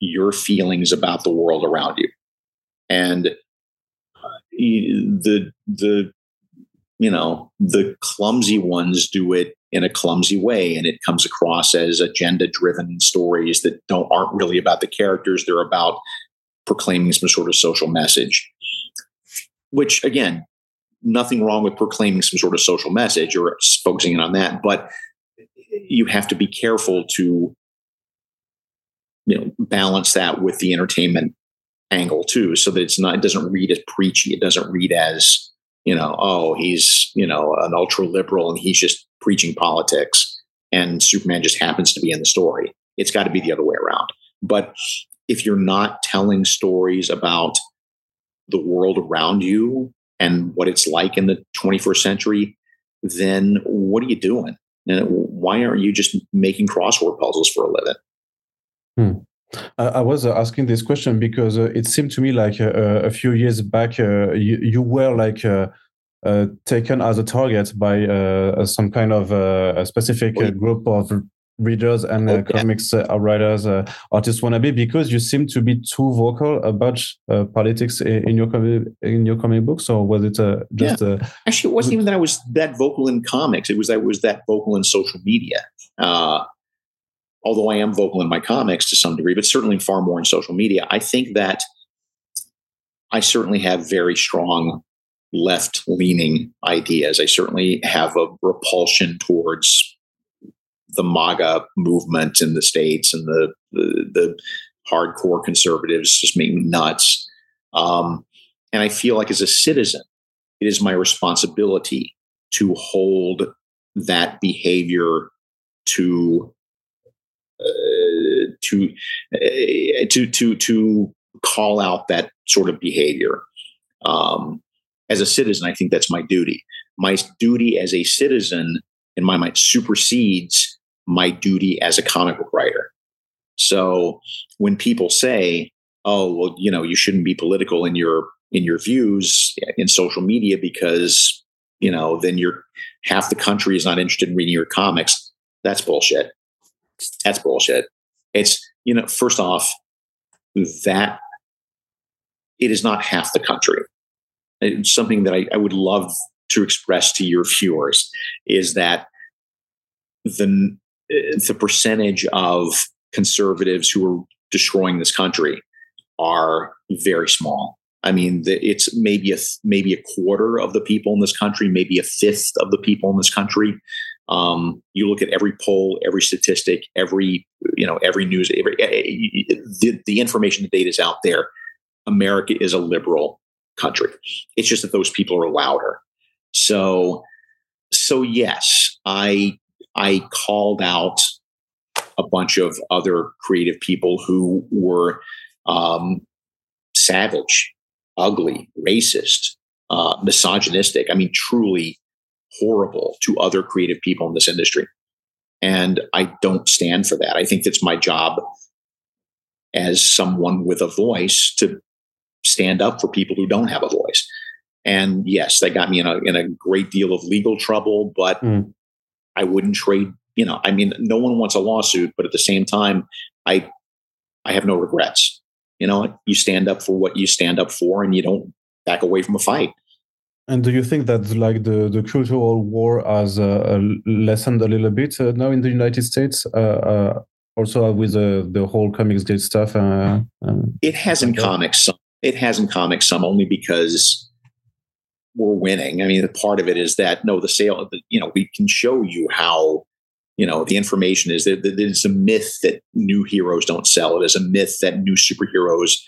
your feelings about the world around you. And uh, the the you know the clumsy ones do it in a clumsy way and it comes across as agenda driven stories that don't aren't really about the characters they're about proclaiming some sort of social message which again nothing wrong with proclaiming some sort of social message or focusing in on that but you have to be careful to you know balance that with the entertainment angle too so that it's not it doesn't read as preachy it doesn't read as you know oh he's you know an ultra liberal and he's just preaching politics and superman just happens to be in the story. It's got to be the other way around. But if you're not telling stories about the world around you and what it's like in the 21st century then what are you doing? And why aren't you just making crossword puzzles for a living? Hmm. I was uh, asking this question because uh, it seemed to me like uh, a few years back uh, you, you, were like uh, uh, taken as a target by some kind of a specific group of readers and uh, comics uh, writers, uh, artists wanna be because you seem to be too vocal about uh, politics in, in, your in your comic books, or was it uh, just? Yeah. Uh, Actually, it wasn't even that I was that vocal in comics. It was that I was that vocal in social media. although I am vocal in my comics to some degree, but certainly far more in social media. I think that I certainly have very strong left leaning ideas. I certainly have a repulsion towards the MAGA movement in the states and the the, the hardcore conservatives just make me nuts. Um, and I feel like as a citizen, it is my responsibility to hold that behavior to uh, to uh, to to to call out that sort of behavior. Um, as a citizen, I think that's my duty. My duty as a citizen in my mind, supersedes my duty as a comic book writer. So when people say, "Oh, well, you know, you shouldn't be political in your in your views eh, in social media because you know then you're half the country is not interested in reading your comics," that's bullshit. That's bullshit. It's you know, first off, that it is not half the country. It's something that I, I would love to express to your viewers is that the the percentage of conservatives who are destroying this country are very small. I mean, it's maybe a maybe a quarter of the people in this country, maybe a fifth of the people in this country. Um, you look at every poll, every statistic, every you know, every news, every eh, eh, the, the information, the data is out there. America is a liberal country. It's just that those people are louder. So, so yes, I I called out a bunch of other creative people who were um, savage, ugly, racist, uh, misogynistic. I mean, truly horrible to other creative people in this industry. And I don't stand for that. I think it's my job as someone with a voice to stand up for people who don't have a voice. And yes, that got me in a in a great deal of legal trouble, but mm. I wouldn't trade. You know, I mean, no one wants a lawsuit, but at the same time, I I have no regrets. You know, you stand up for what you stand up for, and you don't back away from a fight. And do you think that like the, the cultural war has uh, lessened a little bit uh, now in the United States? Uh, uh also with the whole Comicsgate stuff. Uh, uh, it has in comics some. It has in comics some only because we're winning. I mean, the part of it is that no, the sale. You know, we can show you how. You know, the information is that there's a myth that new heroes don't sell. It is a myth that new superheroes,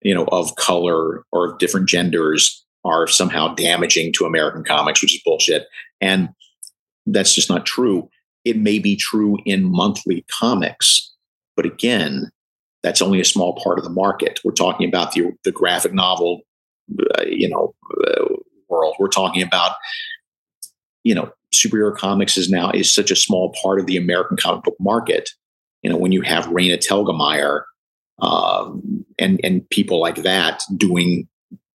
you know, of color or of different genders are somehow damaging to American comics, which is bullshit. And that's just not true. It may be true in monthly comics, but again, that's only a small part of the market. We're talking about the the graphic novel, uh, you know, uh, world. We're talking about, you know, superhero comics is now is such a small part of the American comic book market. You know, when you have Raina Telgemeier um, and and people like that doing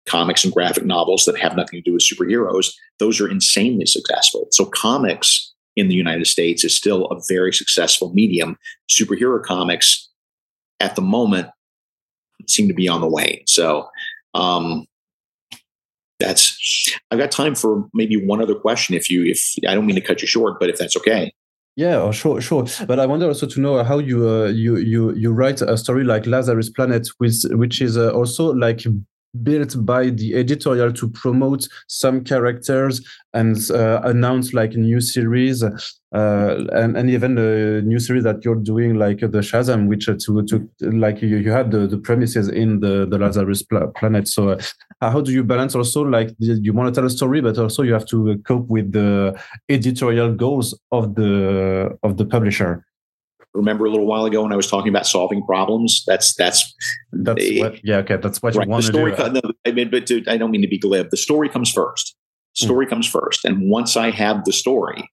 comics and graphic novels that have nothing to do with superheroes, those are insanely successful. So comics in the United States is still a very successful medium. Superhero comics at the moment seem to be on the way. So um, that's I've got time for maybe one other question. If you, if I don't mean to cut you short, but if that's okay. Yeah, oh, sure, sure. But I wonder also to know how you uh, you you you write a story like Lazarus Planet, which which is uh, also like built by the editorial to promote some characters and uh, announce like a new series uh, and, and even the new series that you're doing like the shazam which uh, to, to like you, you had the, the premises in the, the lazarus pl planet. So uh, how do you balance also like you want to tell a story but also you have to cope with the editorial goals of the of the publisher remember a little while ago when I was talking about solving problems? That's that's that's what, yeah okay that's what right. you want the story to do. No, I mean, but to, I don't mean to be glib. The story comes first. Hmm. Story mm. comes first, and once I have the story,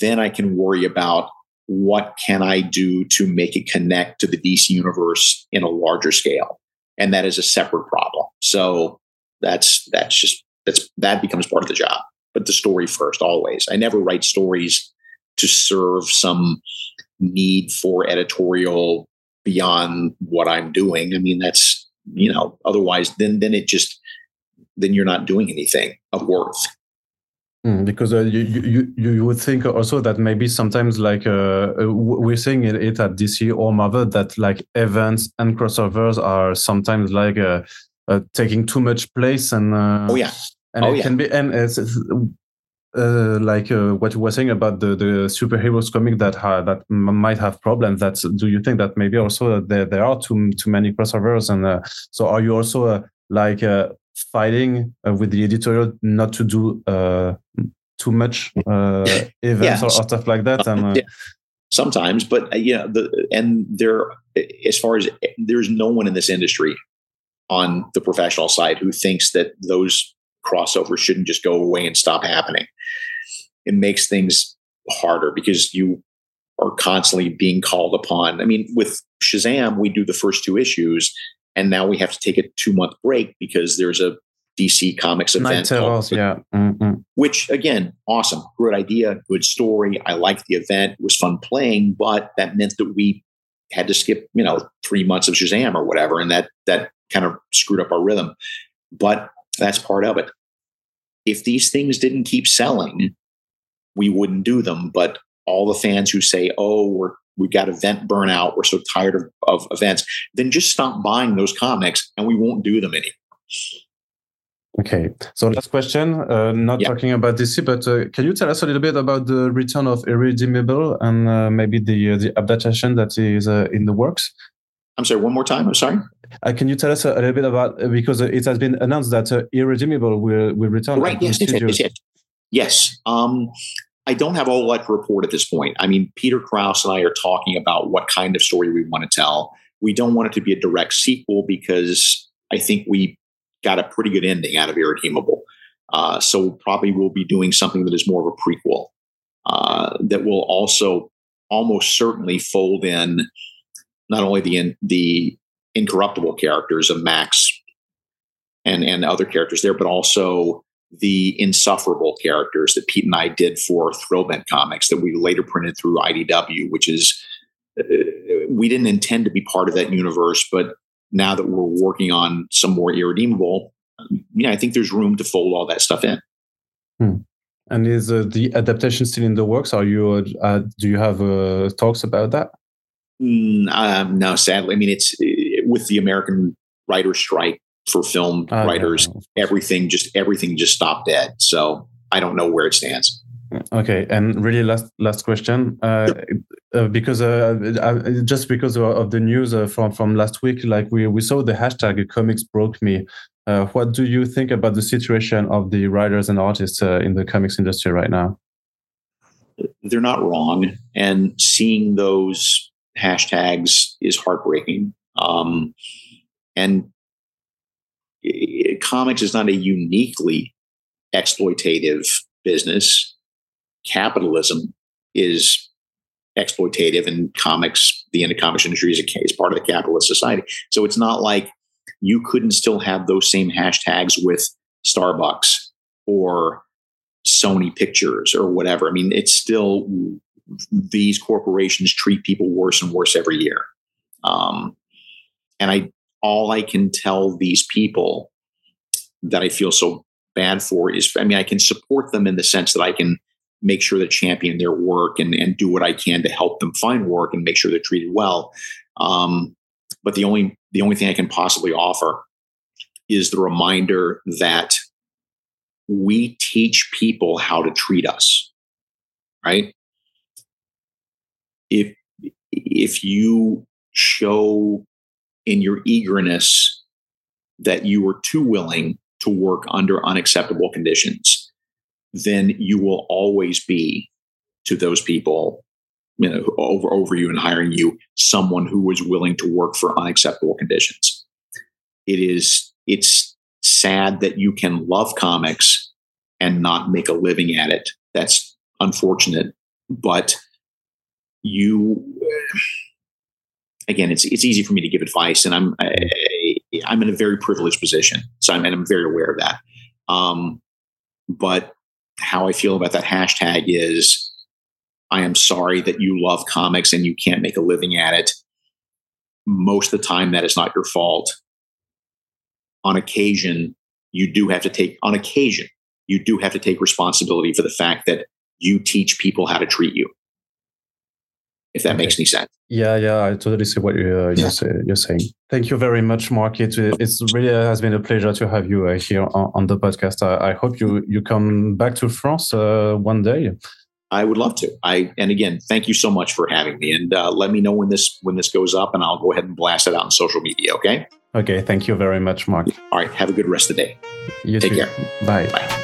then I can worry about what can I do to make it connect to the DC universe in a larger scale, and that is a separate problem. So that's that's just that's that becomes part of the job. But the story first, always. I never write stories to serve some need for editorial beyond what I'm doing. I mean, that's you know, otherwise, then then it just then you're not doing anything of worth. Mm, because uh, you, you you would think also that maybe sometimes like uh, uh we're seeing it at DC or Marvel that like events and crossovers are sometimes like uh, uh taking too much place and uh, oh yeah and oh, it yeah. can be and uh, like uh, what you were saying about the, the superheroes comic that ha- that m- might have problems. That's do you think that maybe also there there are too too many crossovers and uh, so are you also uh, like uh, fighting uh, with the editorial not to do too much events yeah. or, or, stuff like that? And, yeah. Sometimes, but yeah, the and there as far as there's no one in this industry on the professional side who thinks that those crossovers shouldn't just go away and stop happening. It makes things harder because you are constantly being called upon. I mean, with Shazam, we do the first two issues, and now we have to take a two month break because there's a DC Comics event. Called, yeah. Mm-hmm. Which again, awesome, good idea, good story. I liked the event; it was fun playing, but that meant that we had to skip, you know, three months of Shazam or whatever, and that that kind of screwed up our rhythm. But that's part of it. If these things didn't keep selling, we wouldn't do them. But all the fans who say, "Oh, we're we got event burnout. We're so tired of, of events," then just stop buying those comics, and we won't do them anymore. Okay, so last question. Uh, not yeah. talking about DC, but uh, can you tell us a little bit about the return of Irredeemable and uh, maybe the uh, the adaptation that is uh, in the works? I'm sorry. One more time. I'm sorry. Uh, can you tell us a, a, little bit about because it has been announced that Irredeemable will will return? Right. Yes. Yes. Yes. yes. yes. Um, I don't have all that to report at this point. I mean, Peter Krause and I are talking about what kind of story we want to tell. We don't want it to be a direct sequel because I think we got a pretty good ending out of Irredeemable. Uh, so probably we'll be doing something that is more of a prequel uh, that will also almost certainly fold in not only the in, the incorruptible characters of Max and and other characters there, but also the insufferable characters that Pete and I did for Thrillbent Comics that we later printed through IDW, which is uh, we didn't intend to be part of that universe, but now that we're working on some more irredeemable, yeah, I think there's room to fold all that stuff in. Hmm. And is uh, the adaptation still in the works? Are you uh, uh do you have uh, talks about that? Mm, um, no, sadly. I mean, it's with the American writer strike for film ah, writers. Everything just everything just stopped dead. So I don't know where it stands. Okay, and really last last question, uh, uh, because uh, uh just because of the news uh, from from last week, like we we saw the hashtag comics broke me. Uh, what do you think about the situation of the writers and artists in the comics industry right now? They're not wrong, and seeing those hashtags is heartbreaking. Um, and it, comics is not a uniquely exploitative business capitalism is exploitative and comics, the end of comics industry is, a, is part of the capitalist society. So it's not like you couldn't still have those same hashtags with Starbucks or Sony Pictures or whatever. I mean, it's still these corporations treat people worse and worse every year. Um, and I, all I can tell these people that I feel so bad for is, I mean, I can support them in the sense that I can make sure that champion their work and, and do what I can to help them find work and make sure they're treated well. Um, but the only the only thing I can possibly offer is the reminder that we teach people how to treat us. Right? If if you show in your eagerness that you were too willing to work under unacceptable conditions, then you will always be to those people you know over over you and hiring you someone who was willing to work for unacceptable conditions. It is it's sad that you can love comics and not make a living at it. That's unfortunate but you again it's it's easy for me to give advice and i'm I, i'm in a very privileged position so i'm and i'm very aware of that um, but how I feel about that hashtag is I am sorry that you love comics and you can't make a living at it. Most of the time, that is not your fault. On occasion, you do have to take, on occasion, you do have to take responsibility for the fact that you teach people how to treat you. If that makes any sense. Yeah, yeah, I totally see what you're, you're, say, you're saying. Thank you very much, Mark. It it's really has been a pleasure to have you uh, here on, on, the podcast. I, I, hope you you come back to France uh, one day. I would love to. I and again, thank you so much for having me. And uh, let me know when this when this goes up, and I'll go ahead and blast it out on social media. Okay. Okay. Thank you very much, Mark. All right. Have a good rest of the day. You Take too. care. Bye. Bye.